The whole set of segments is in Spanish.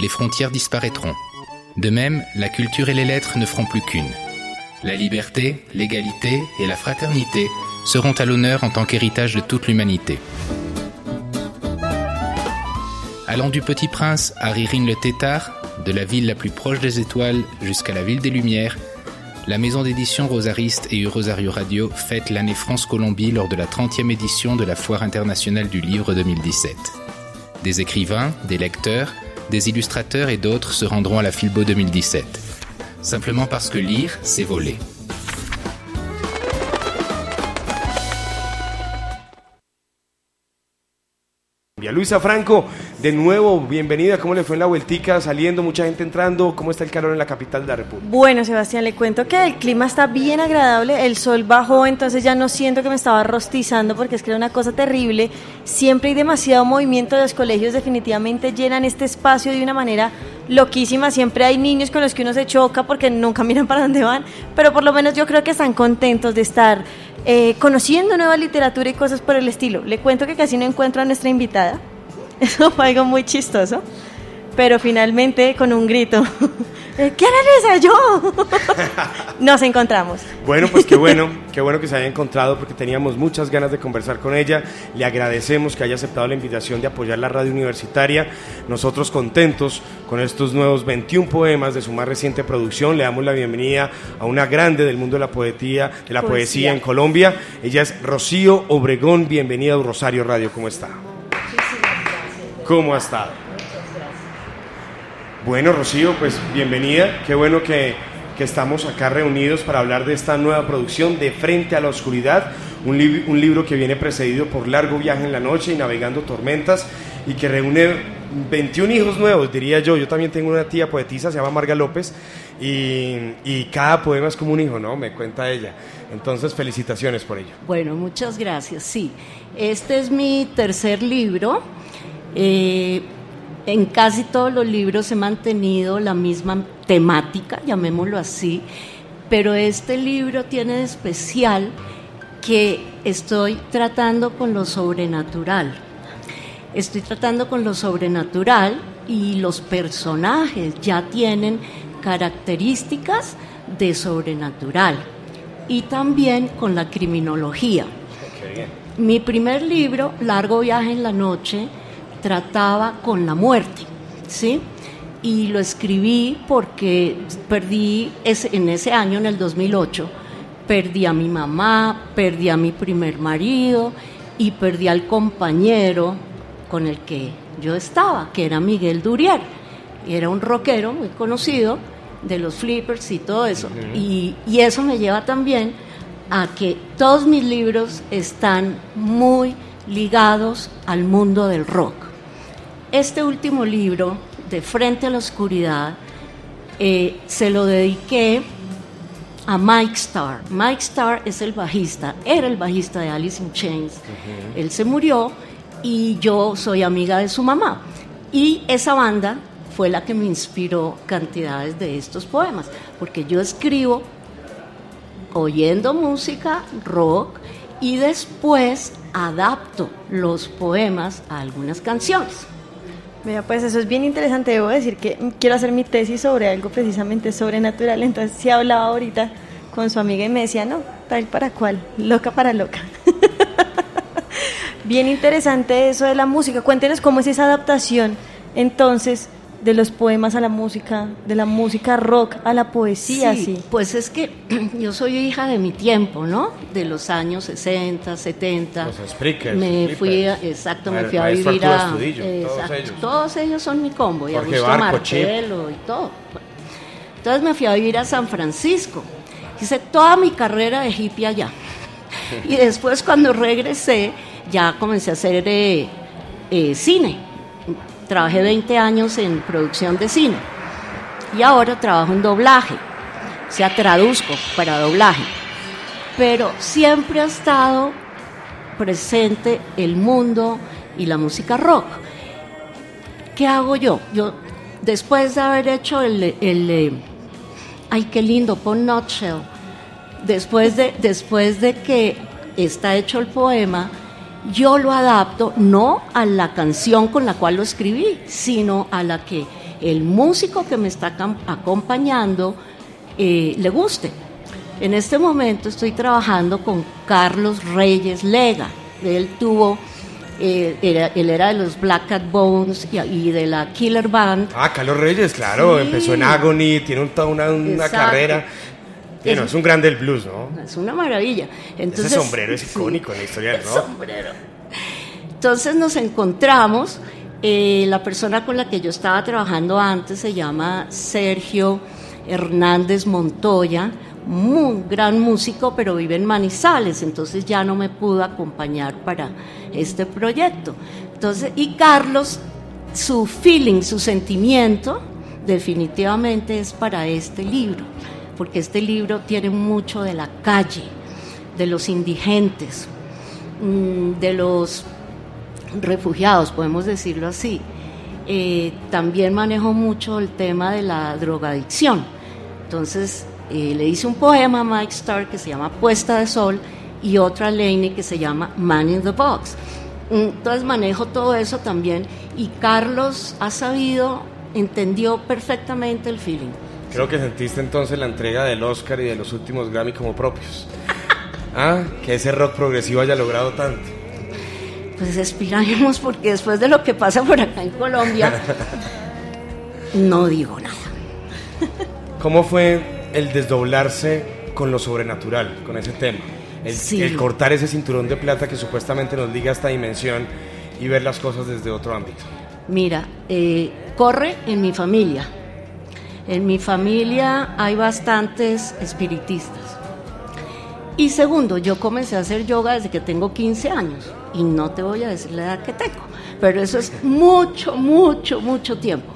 les frontières disparaîtront. De même, la culture et les lettres ne feront plus qu'une. La liberté, l'égalité et la fraternité seront à l'honneur en tant qu'héritage de toute l'humanité. Allant du Petit Prince à Ririne le Tétard, de la ville la plus proche des étoiles jusqu'à la ville des Lumières, la maison d'édition Rosariste et Rosario Radio fête l'année France-Colombie lors de la 30e édition de la Foire internationale du livre 2017. Des écrivains, des lecteurs, des illustrateurs et d'autres se rendront à la Filbo 2017. Simplement parce que lire, c'est voler. Luisa Franco, de nuevo, bienvenida. ¿Cómo le fue en la vueltica? Saliendo, mucha gente entrando. ¿Cómo está el calor en la capital de la República? Bueno, Sebastián, le cuento que el clima está bien agradable. El sol bajó, entonces ya no siento que me estaba rostizando porque es que era una cosa terrible. Siempre hay demasiado movimiento. Los colegios definitivamente llenan este espacio de una manera loquísima. Siempre hay niños con los que uno se choca porque nunca miran para dónde van. Pero por lo menos yo creo que están contentos de estar eh, conociendo nueva literatura y cosas por el estilo. Le cuento que casi no encuentro a nuestra invitada. Eso fue algo muy chistoso. Pero finalmente, con un grito, ¿quién eres yo? Nos encontramos. Bueno, pues qué bueno, qué bueno que se haya encontrado porque teníamos muchas ganas de conversar con ella. Le agradecemos que haya aceptado la invitación de apoyar la radio universitaria. Nosotros contentos con estos nuevos 21 poemas de su más reciente producción. Le damos la bienvenida a una grande del mundo de la poetía, de la poesía, en Colombia. Ella es Rocío Obregón. Bienvenida a Rosario Radio. ¿Cómo está? ¿Cómo ha estado? Bueno, Rocío, pues bienvenida. Qué bueno que, que, estamos acá reunidos para hablar de esta nueva producción de Frente a la Oscuridad, un, li un libro que viene precedido por Largo Viaje en la Noche y Navegando Tormentas y que reúne 21 hijos nuevos, diría yo. Yo también tengo una tía poetisa, se llama Marga López, y, y, cada poema es como un hijo, ¿no? Me cuenta ella. Entonces, felicitaciones por ello. Bueno, muchas gracias. Sí, este es mi tercer libro. Eh, en casi todos los libros he mantenido la misma temática, llamémoslo así, pero este libro tiene de especial que estoy tratando con lo sobrenatural. Estoy tratando con lo sobrenatural y los personajes ya tienen características de sobrenatural y también con la criminología. Mi primer libro, Largo viaje en la noche, trataba con la muerte, ¿sí? Y lo escribí porque perdí ese, en ese año, en el 2008, perdí a mi mamá, perdí a mi primer marido y perdí al compañero con el que yo estaba, que era Miguel Durier. Era un rockero muy conocido de los flippers y todo eso. y, y eso me lleva también a que todos mis libros están muy ligados al mundo del rock. Este último libro, De Frente a la Oscuridad, eh, se lo dediqué a Mike Starr. Mike Starr es el bajista, era el bajista de Alice in Chains. Él se murió y yo soy amiga de su mamá. Y esa banda fue la que me inspiró cantidades de estos poemas, porque yo escribo oyendo música rock y después adapto los poemas a algunas canciones. Mira, pues eso es bien interesante. Debo decir que quiero hacer mi tesis sobre algo precisamente sobrenatural. Entonces, sí hablaba ahorita con su amiga y me decía, no, tal para cual, loca para loca. bien interesante eso de la música. Cuéntenos cómo es esa adaptación entonces de los poemas a la música, de la música rock a la poesía, sí. Pues es que yo soy hija de mi tiempo, ¿no? De los años 60, 70. Los Sprickers, me fui, a, exacto, me fui a vivir a... Estudillo, exacto, todos, ellos. todos ellos son mi combo, y Augusto Martelo y todo. Entonces me fui a vivir a San Francisco. Hice toda mi carrera de hippie allá. Y después cuando regresé, ya comencé a hacer eh, eh, cine. Trabajé 20 años en producción de cine y ahora trabajo en doblaje, o sea, traduzco para doblaje. Pero siempre ha estado presente el mundo y la música rock. ¿Qué hago yo? Yo, después de haber hecho el, el eh, ay, qué lindo, pon Nutshell, después de, después de que está hecho el poema, yo lo adapto no a la canción con la cual lo escribí, sino a la que el músico que me está acompañando eh, le guste. En este momento estoy trabajando con Carlos Reyes Lega. Él tuvo, eh, él era de los Black Cat Bones y, de la Killer Band. Ah, Carlos Reyes, claro, empezó en Agony, tiene una, una carrera. Bueno, es, un grande del blues, ¿no? Es una maravilla. Entonces, Ese sombrero es icónico en la historia del rock. sombrero. Entonces nos encontramos. Eh, la persona con la que yo estaba trabajando antes se llama Sergio Hernández Montoya muy gran músico, pero vive en Manizales, entonces ya no me pudo acompañar para este proyecto. Entonces, y Carlos, su feeling, su sentimiento, definitivamente es para este libro, porque este libro tiene mucho de la calle, de los indigentes, mm, de los refugiados, podemos decirlo así. Eh, también manejo mucho el tema de la drogadicción. Entonces, eh, le hice un poema a Mike Starr que se llama Puesta de Sol y otra a Laney que se llama Man in the Box. Entonces manejo todo eso también y Carlos ha sabido, entendió perfectamente el feeling. Creo que sentiste entonces la entrega del Oscar y de los últimos Grammy como propios. ah, que ese rock progresivo haya logrado tanto. Pues esperamos porque después de lo que pasa por acá en Colombia, no digo nada. ¿Cómo fue el desdoblarse con lo sobrenatural, con ese tema. El, cortar ese cinturón de plata que supuestamente nos liga a esta dimensión y ver las cosas desde otro ámbito. Mira, eh, corre en mi familia. En mi familia hay bastantes espiritistas. Y segundo, yo comencé a hacer yoga desde que tengo 15 años. Y no te voy a decir la edad que tengo, pero eso es mucho, mucho, mucho tiempo.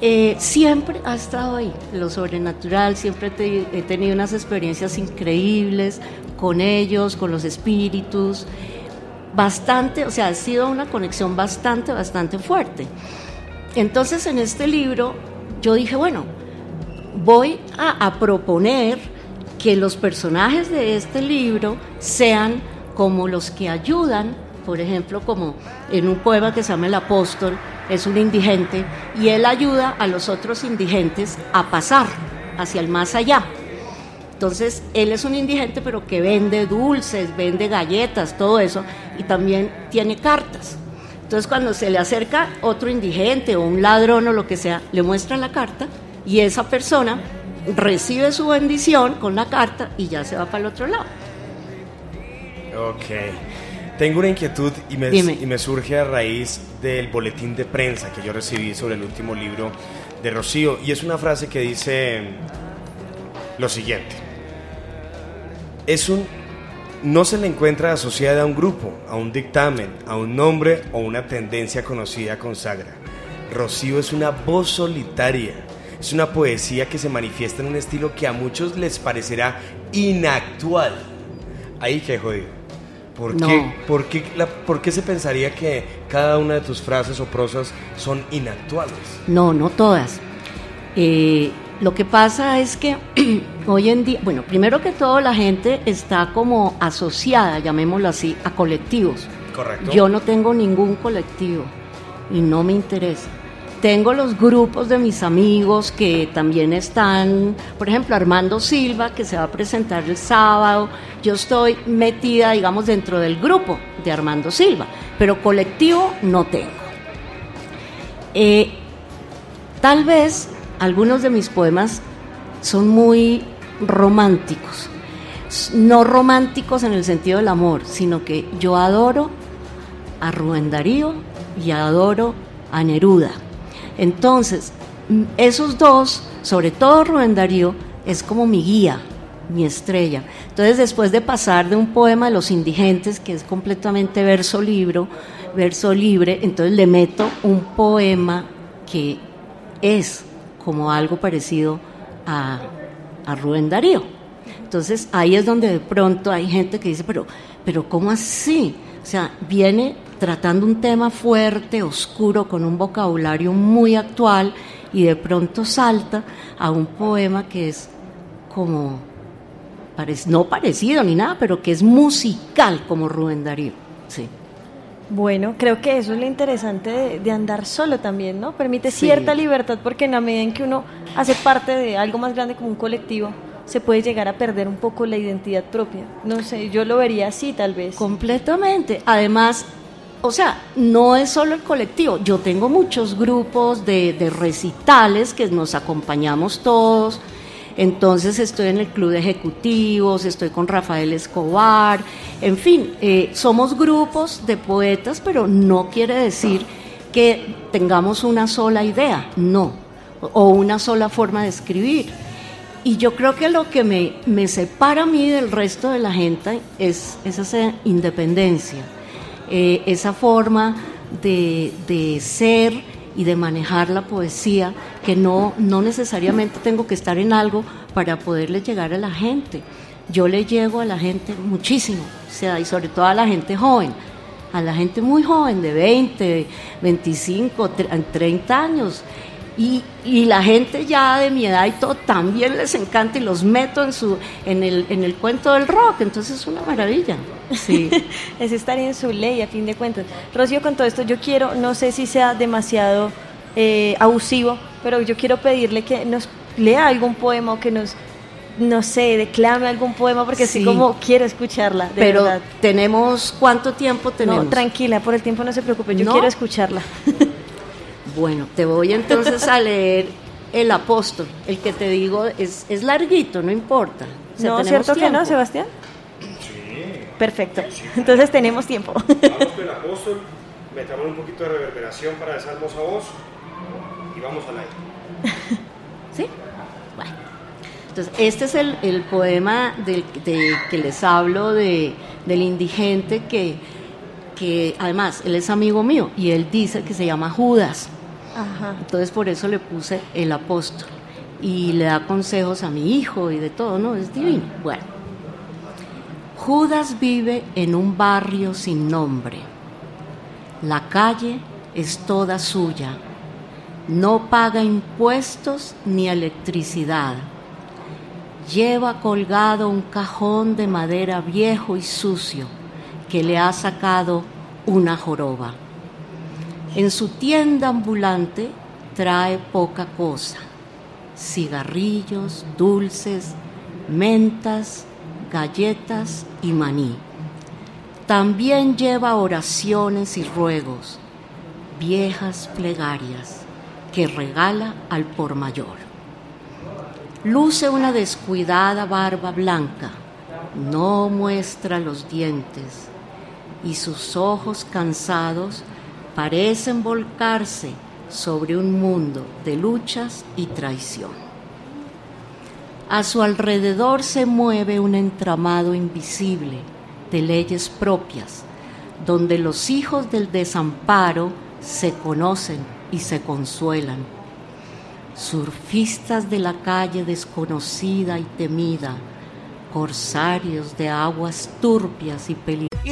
Eh, siempre ha estado ahí, lo sobrenatural, siempre he tenido unas experiencias increíbles con ellos, con los espíritus, bastante, o sea, ha sido una conexión bastante, bastante fuerte. Entonces en este libro yo dije, bueno, voy a proponer que los personajes de este libro sean como los que ayudan, por ejemplo, como en un poema que se llama El Apóstol, es un indigente y él ayuda a los otros indigentes a pasar hacia el más allá. Entonces, él es un indigente, pero que vende dulces, vende galletas, todo eso, y también tiene cartas. Entonces, cuando se le acerca otro indigente o un ladrón o lo que sea, le muestra la carta y esa persona recibe su bendición con la carta y ya se va para el otro lado. Ok. Tengo una inquietud y me, y me, surge a raíz del boletín de prensa que yo recibí sobre el último libro de Rocío. Y es una frase que dice lo siguiente. Es un... No se le encuentra asociada a un grupo, a un dictamen, a un nombre o una tendencia conocida consagra. Rocío es una voz solitaria. Es una poesía que se manifiesta en un estilo que a muchos les parecerá inactual. Ahí que jodido. ¿Por, qué, por, qué ¿Por qué se pensaría que cada una de tus frases o prosas son inactuales? No, no todas. Eh, lo que pasa es que hoy en día, bueno, primero que todo la gente está como asociada, llamémoslo así, a colectivos. Correcto. Yo no tengo ningún colectivo y no me interesa. Tengo los grupos de mis amigos que también están, por ejemplo, Armando Silva, que se va a presentar el sábado. Yo estoy metida, digamos, dentro del grupo de Armando Silva, pero colectivo no tengo. Eh, tal vez algunos de mis poemas son muy románticos. No románticos en el sentido del amor, sino que yo adoro a Rubén Darío y adoro a Neruda. Entonces, esos dos, sobre todo Rubén Darío, es como mi guía, mi estrella. Entonces, después de pasar de un poema de los indigentes, que es completamente verso libro, verso libre, entonces le meto un poema que es como algo parecido a, a Rubén Darío. Entonces ahí es donde de pronto hay gente que dice, pero, pero ¿cómo así? O sea, viene tratando un tema fuerte, oscuro, con un vocabulario muy actual y de pronto salta a un poema que es como, no parecido ni nada, pero que es musical como Rubén Darío. Sí. Bueno, creo que eso es lo interesante de, andar solo también, ¿no? Permite cierta libertad porque en la medida en que uno hace parte de algo más grande como un colectivo, se puede llegar a perder un poco la identidad propia. No sé, yo lo vería así tal vez. Completamente. Además, o sea, no es solo el colectivo. Yo tengo muchos grupos de, de recitales que nos acompañamos todos entonces estoy en el club de ejecutivos, estoy con Rafael Escobar, en fin, eh, somos grupos de poetas, pero no quiere decir que tengamos una sola idea, no, o una sola forma de escribir. Y yo creo que lo que me, me separa a mí del resto de la gente es, esa independencia, eh, esa forma de, de ser y de manejar la poesía, que no, no necesariamente tengo que estar en algo para poderle llegar a la gente. Yo le llego a la gente muchísimo, o sea, y sobre todo a la gente joven, a la gente muy joven, de 20, 25, 30 años. Y, y, la gente ya de mi edad y todo también les encanta y los meto en su en el, en el cuento del rock, entonces es una maravilla. Sí. es estar en su ley a fin de cuentas. Rocío, con todo esto yo quiero, no sé si sea demasiado eh, abusivo, pero yo quiero pedirle que nos lea algún poema o que nos no sé, declame algún poema porque sí. así como quiero escucharla. De Pero verdad. tenemos cuánto tiempo tenemos. No, tranquila, por el tiempo no se preocupe, yo quiero escucharla. bueno, te voy entonces a leer El Apóstol. El que te digo es, es larguito, no importa. O sea, ¿No cierto tiempo. que no, Sebastián? Sí. Perfecto. Entonces tenemos tiempo. Vamos con El Apóstol, metamos un poquito de reverberación para esa hermosa voz y vamos al aire. ¿Sí? Bueno. Entonces, este es el, el poema del, de, que les hablo de, del indigente que, que además él es amigo mío y él dice que se llama Judas. Ajá. Entonces por eso le puse el apóstol y le da consejos a mi hijo y de todo, ¿no? Es divino. Bueno, Judas vive en un barrio sin nombre. La calle es toda suya. No paga impuestos ni electricidad. Lleva colgado un cajón de madera viejo y sucio que le ha sacado una joroba. En su tienda ambulante trae poca cosa, cigarrillos, dulces, mentas, galletas y maní. También lleva oraciones y ruegos, viejas plegarias que regala al por mayor. Luce una descuidada barba blanca, no muestra los dientes y sus ojos cansados parecen volcarse sobre un mundo de luchas y traición. A su alrededor se mueve un entramado invisible de leyes propias, donde los hijos del desamparo se conocen y se consuelan. Surfistas de la calle desconocida y temida, corsarios de aguas turbias y peligrosas.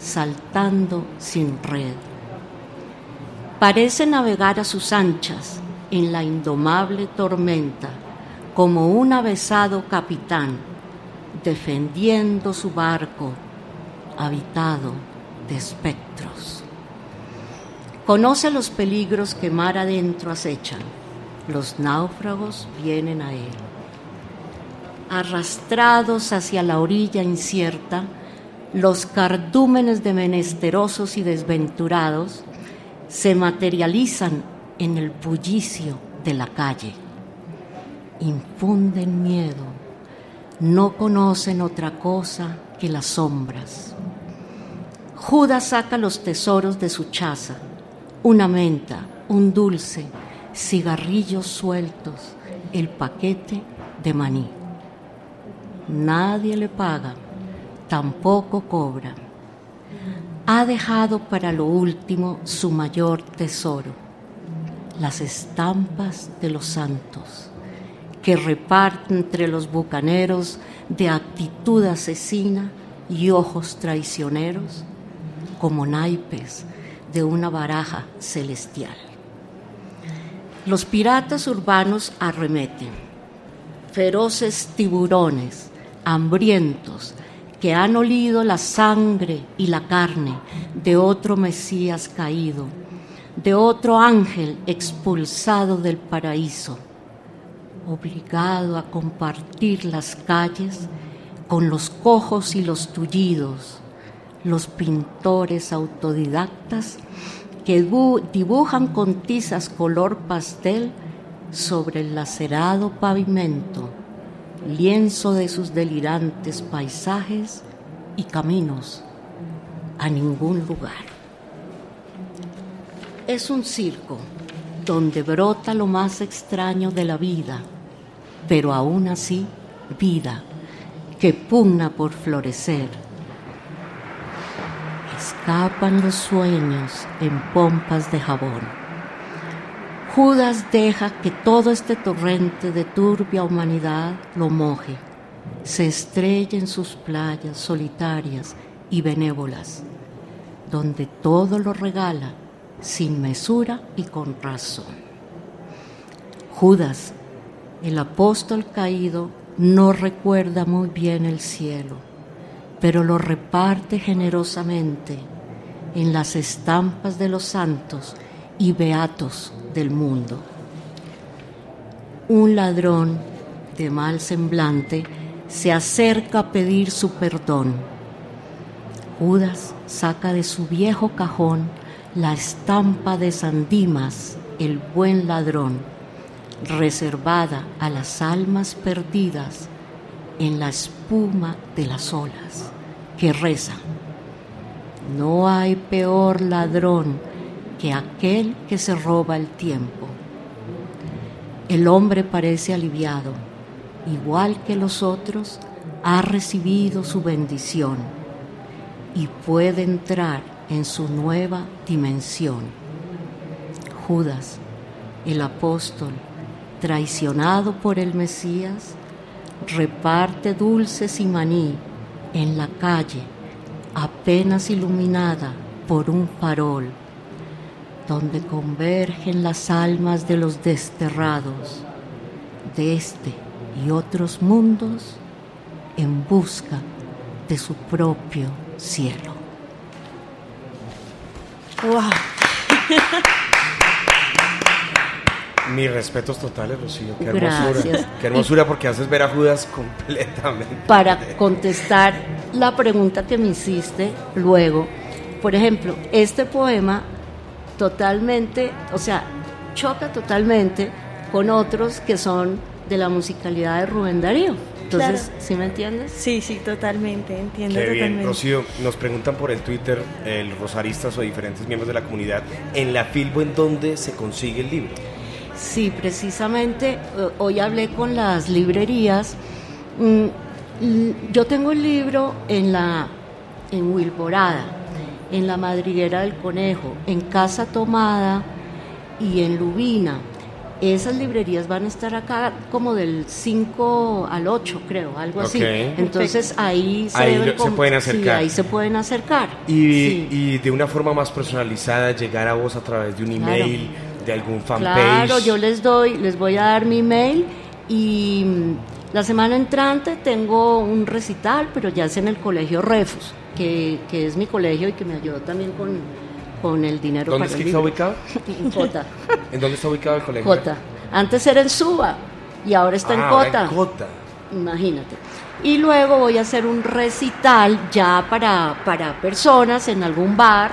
saltando sin red. Parece navegar a sus anchas en la indomable tormenta como un avesado capitán defendiendo su barco habitado de espectros. Conoce los peligros que mar adentro acechan, Los náufragos vienen a él. Arrastrados hacia la orilla incierta, los cardúmenes de menesterosos y desventurados se materializan en el bullicio de la calle. Infunden miedo, no conocen otra cosa que las sombras. Judas saca los tesoros de su chaza, una menta, un dulce, cigarrillos sueltos, el paquete de maní. Nadie le paga, tampoco cobra. Ha dejado para lo último su mayor tesoro, las estampas de los santos, que reparte entre los bucaneros de actitud asesina y ojos traicioneros como naipes de una baraja celestial. Los piratas urbanos arremeten, feroces tiburones, hambrientos, que han olido la sangre y la carne de otro Mesías caído, de otro ángel expulsado del paraíso, obligado a compartir las calles con los cojos y los tullidos, los pintores autodidactas que dibujan con tizas color pastel sobre el lacerado pavimento lienzo de sus delirantes paisajes y caminos a ningún lugar. Es un circo donde brota lo más extraño de la vida, pero aún así vida que pugna por florecer. Escapan los sueños en pompas de jabón Judas deja que todo este torrente de turbia humanidad lo moje, se estrella en sus playas solitarias y benévolas, donde todo lo regala sin mesura y con razón. Judas, el apóstol caído, no recuerda muy bien el cielo, pero lo reparte generosamente en las estampas de los santos y beatos del mundo. Un ladrón de mal semblante se acerca a pedir su perdón. Judas saca de su viejo cajón la estampa de San Dimas, el buen ladrón, reservada a las almas perdidas en la espuma de las olas, que reza, no hay peor ladrón que aquel que se roba el tiempo. El hombre parece aliviado, igual que los otros, ha recibido su bendición y puede entrar en su nueva dimensión. Judas, el apóstol, traicionado por el Mesías, reparte dulces y maní en la calle apenas iluminada por un farol donde convergen las almas de los desterrados de este y otros mundos en busca de su propio cielo. ¡Wow! Mis respetos totales, Rocío. Qué Gracias. hermosura. Qué hermosura porque haces ver a Judas completamente. Para contestar la pregunta que me hiciste luego, por ejemplo, este poema totalmente, o sea, choca totalmente con otros que son de la musicalidad de Rubén Darío. Entonces, Claro. ¿sí me entiendes? Sí, sí, totalmente, entiendo Qué bien. Rocío. Nos preguntan por el Twitter, el rosaristas o diferentes miembros de la comunidad, en la Filbo, ¿en dónde se consigue el libro? Sí, precisamente eh, hoy hablé con las librerías. Mm, Yo tengo el libro en la en Wilborada, en la Madriguera del Conejo, en Casa Tomada y en Lubina. Esas librerías van a estar acá como del 5 al 8, creo, algo así. Entonces ahí se, Ahí deben lo- se com- pueden sí, acercar. ahí se pueden acercar. Y, Sí. y de una forma más personalizada, llegar a vos a través de un Claro. email, de algún fanpage. Claro, yo les doy, les voy a dar mi mail y mm, la semana entrante tengo un recital, pero ya es en el colegio Refus, que, que es mi colegio y que me ayudó también con, con el dinero ¿Dónde para es el que está ubicado? En Jota, ¿En dónde está ubicado el colegio? Jota. Antes era en Suba y ahora está en Ah, Cota. en Cota. Imagínate. Y luego voy a hacer un recital ya para, para personas en algún bar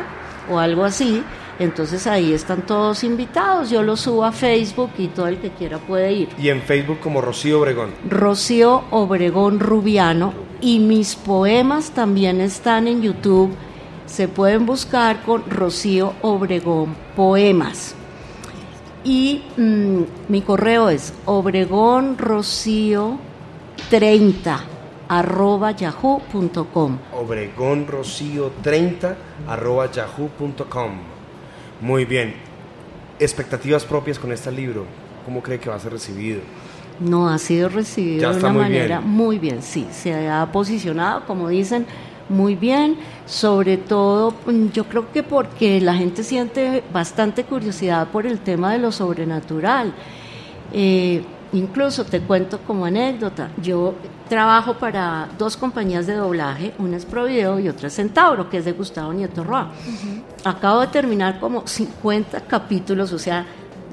o algo así. Entonces ahí están todos invitados. Yo lo subo a Facebook y todo el que quiera puede ir. Y en Facebook como Rocío Obregón. Rocío Obregón Rubiano y mis poemas también están en YouTube. Se pueden buscar con Rocío Obregón Poemas. Y mm, mi correo es obregónrocío30 arroba yahoo.com. obregónrocío30 arroba yahoo.com. Muy bien. Expectativas propias con este libro. ¿Cómo cree que va a ser recibido? No ha sido recibido de una muy manera bien. muy bien, sí, se ha posicionado, como dicen, muy bien, sobre todo mm, yo creo que porque la gente siente bastante curiosidad por el tema de lo sobrenatural. Eh, incluso te cuento como anécdota, yo trabajo para dos compañías de doblaje, una es Provideo y otra es Centauro, que es de Gustavo Nieto Roa. Acabo de terminar como 50 capítulos, o sea,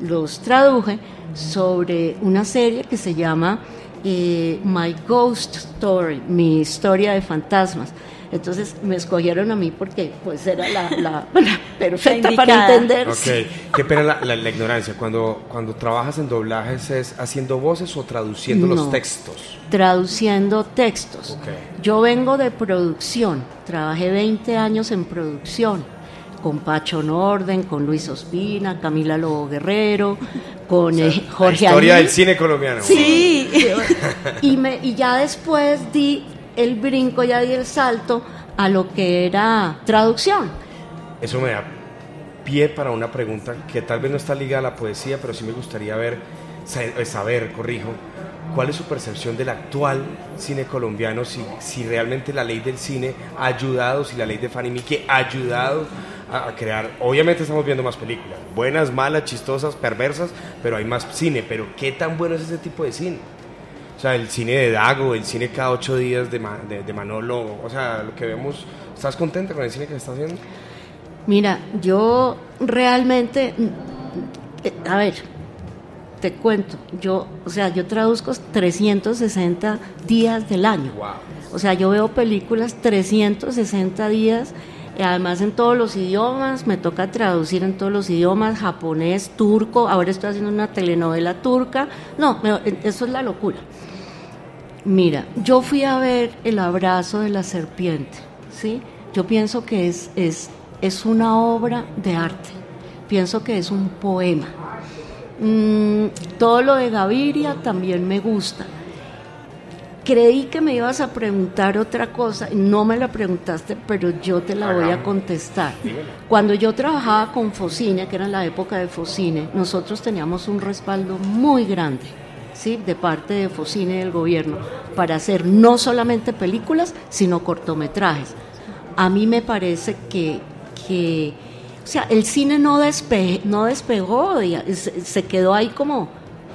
los traduje sobre una serie que se llama eh, My Ghost Story, mi historia de fantasmas. Entonces me escogieron a mí porque pues era la, la- la perfecta La para entender. Ok, qué pena la, la- la ignorancia. Cuando, cuando trabajas en doblajes, ¿es haciendo voces o traduciendo los textos? traduciendo textos. Yo vengo de producción, trabajé 20 años en producción, con Pacho Norden, con Luis Ospina, Camila Lobo Guerrero, con eh, La Jorge historia Alí. del cine colombiano. Sí. y, me, y ya después di el brinco, ya di el salto a lo que era traducción. Eso me da pie para una pregunta que tal vez no está ligada a la poesía, pero sí me gustaría ver, sa- eh, saber, corrijo, cuál es su percepción del actual cine colombiano, si, si realmente la ley del cine ha ayudado, si la ley de Fanny Mickey ha ayudado a, a crear, obviamente estamos viendo más películas, buenas, malas, chistosas, perversas, pero hay más cine, pero ¿qué tan bueno es ese tipo de cine? O sea, el cine de Dago, el cine cada ocho días de, Ma- de, de Manolo, o sea, lo que vemos, ¿estás contenta con el cine que se está haciendo? Mira, yo realmente, mm, eh, a ver, te cuento, yo, o sea, yo traduzco 360 días del año. Wow. O sea, yo veo películas 360 días, y además en todos los idiomas, me toca traducir en todos los idiomas, japonés, turco, ahora estoy haciendo una telenovela turca. No, me- eso es la locura. Mira, yo fui a ver El abrazo de la serpiente, ¿sí? Yo pienso que es, es, es una obra de arte, pienso que es un poema. Mm, todo lo de Gaviria también me gusta. Creí que me ibas a preguntar otra cosa, no me la preguntaste, pero yo te la voy a contestar. Cuando yo trabajaba con Focine, que era en la época de Focine, nosotros teníamos un respaldo muy grande, ¿sí? de parte de Focine y del gobierno, para hacer no solamente películas, sino cortometrajes. A mí me parece que, que o sea, el cine no, despe- no despegó, se, quedó ahí como,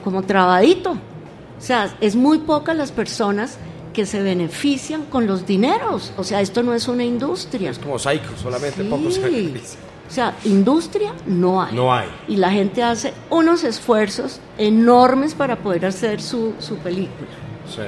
como trabadito. O sea, es muy pocas las personas que se benefician con los dineros. O sea, esto no es una industria. Es como Psycho, solamente Sí. pocos se benefician. O sea, industria no hay. No hay. Y la gente hace unos esfuerzos enormes para poder hacer su, su película. Sí.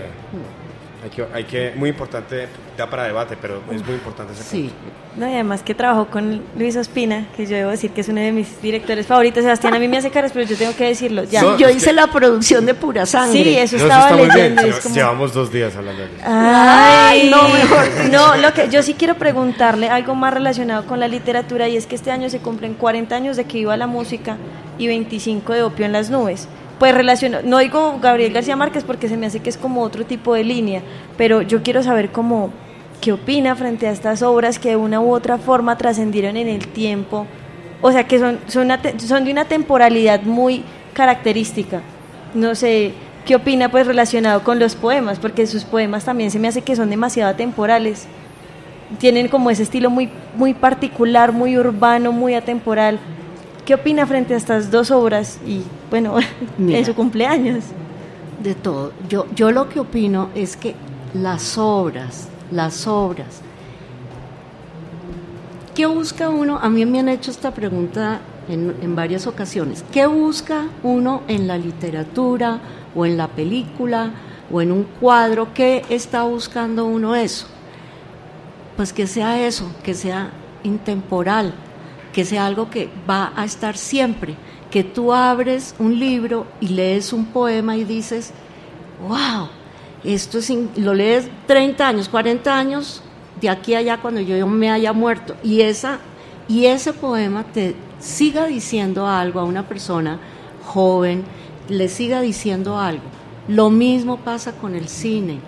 Hay que, hay que, muy importante, da para debate, pero es muy importante ese Sí. punto. No, y además que trabajó con Luis Ospina, que yo debo decir que es uno de mis directores favoritos. Sebastián a mí me hace caras, pero yo tengo que decirlo. Ya. No, Yo hice que- la producción de Pura Sangre. Sí, eso No, estaba bien. leyendo. Es como- Llevamos dos días hablando de eso. Ay, no, mejor No, lo que yo sí quiero preguntarle algo más relacionado con la literatura y es que este año se cumplen 40 años de que iba la música y 25 de Opio en las nubes. Pues relacionado, no digo Gabriel García Márquez porque se me hace que es como otro tipo de línea, pero yo quiero saber cómo qué opina frente a estas obras que de una u otra forma trascendieron en el tiempo, o sea que son son, una son de una temporalidad muy característica. No sé, ¿qué opina pues relacionado con los poemas? Porque sus poemas también se me hace que son demasiado atemporales. Tienen como ese estilo muy, muy particular, muy urbano, muy atemporal. ¿Qué opina frente a estas dos obras? Y bueno, Mira. en su cumpleaños. de todo. Yo, yo lo que opino es que las obras, las obras, ¿qué busca uno? A mí me han hecho esta pregunta en, en varias ocasiones. ¿Qué busca uno en la literatura o en la película o en un cuadro? ¿Qué está buscando uno eso? Pues que sea eso, que sea intemporal, que sea algo que va a estar siempre, que tú abres un libro y lees un poema y dices, wow, esto es, in-", lo lees 30 años, 40 años, de aquí a allá cuando yo me haya muerto, y, esa, y ese poema te siga diciendo algo a una persona joven, le siga diciendo algo. Lo mismo pasa con el cine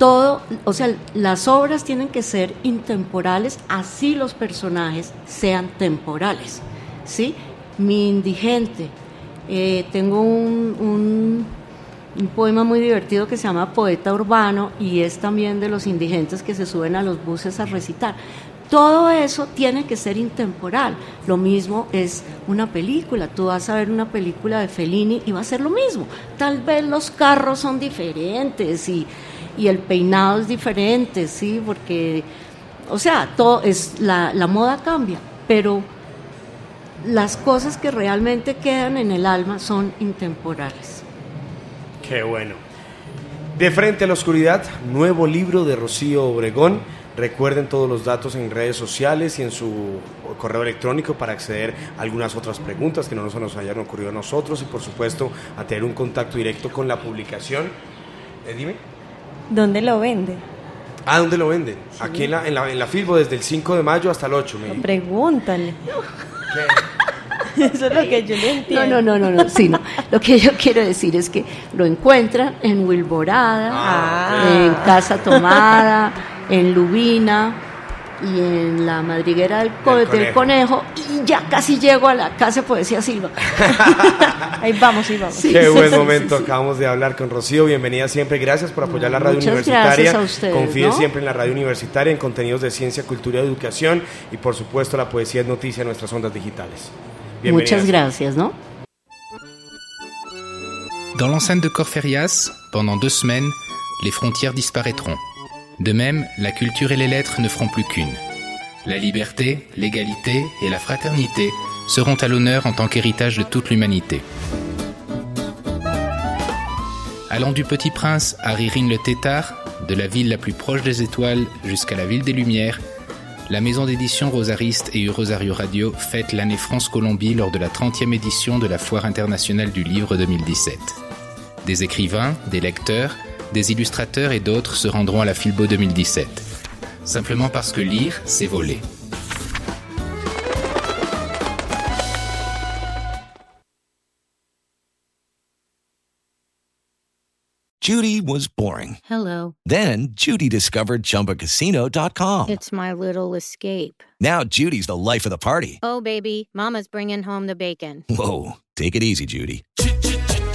todo, o sea, las obras tienen que ser intemporales, así los personajes sean temporales, ¿sí? Mi indigente, eh, tengo un, un, un poema muy divertido que se llama Poeta Urbano y es también de los indigentes que se suben a los buses a recitar. Todo eso tiene que ser intemporal. Lo mismo es una película. Tú vas a ver una película de Fellini y va a ser lo mismo. Tal vez los carros son diferentes y, y el peinado es diferente, sí, porque, o sea, todo es la, moda cambia, pero las cosas que realmente quedan en el alma son intemporales. Qué bueno. De frente a la oscuridad, nuevo libro de Rocío Obregón. Recuerden todos los datos en redes sociales y en su correo electrónico para acceder a algunas otras preguntas que no nos, nos hayan ocurrido a nosotros y por supuesto a tener un contacto directo con la publicación. Eh, dime. ¿Dónde lo vende? Ah, ¿dónde lo venden? Aquí en la, en, la, en la Filbo desde el 5 de mayo hasta el 8. Me... Pregúntale. Eso es lo que yo No, entiendo. no, no, no, no, sí, no. Lo que yo quiero decir es que lo encuentran en Wilborada, Ah, en Casa Tomada, en Lubina y en la madriguera del, co- Del del conejo. y ya casi llego a la Casa de Poesía Silva. Ahí vamos, ahí vamos. Sí, Qué buen momento, sí, sí. acabamos de hablar con Rocío, bienvenida siempre, gracias por apoyar la radio Muchas universitaria. gracias a ustedes, Confíe ¿no? siempre en la radio universitaria, en contenidos de ciencia, cultura y educación y por supuesto la poesía es noticia en nuestras ondas digitales. Bienvenida. Muchas gracias, ¿no? Dans l'enceinte de Corferias, pendant deux semaines, les frontières disparaîtront. De même, la culture et les lettres ne feront plus qu'une. La liberté, l'égalité et la fraternité seront à l'honneur en tant qu'héritage de toute l'humanité. Allant du Petit Prince à Ririne le Tétard, de la ville la plus proche des étoiles jusqu'à la ville des Lumières, la maison d'édition Rosariste et Rosario Radio fête l'année France-Colombie lors de la 30e édition de la Foire internationale du livre 2017. Des écrivains, des lecteurs, des illustrateurs et d'autres se rendront à la Filbo 2017. Simplement parce que lire, c'est voler. Judy was boring. Hello. Then Judy discovered ChumbaCasino.com. It's my little escape. Now Judy's the life of the party. Oh, baby, Mama's bringing home the bacon. Whoa, take it easy, Judy.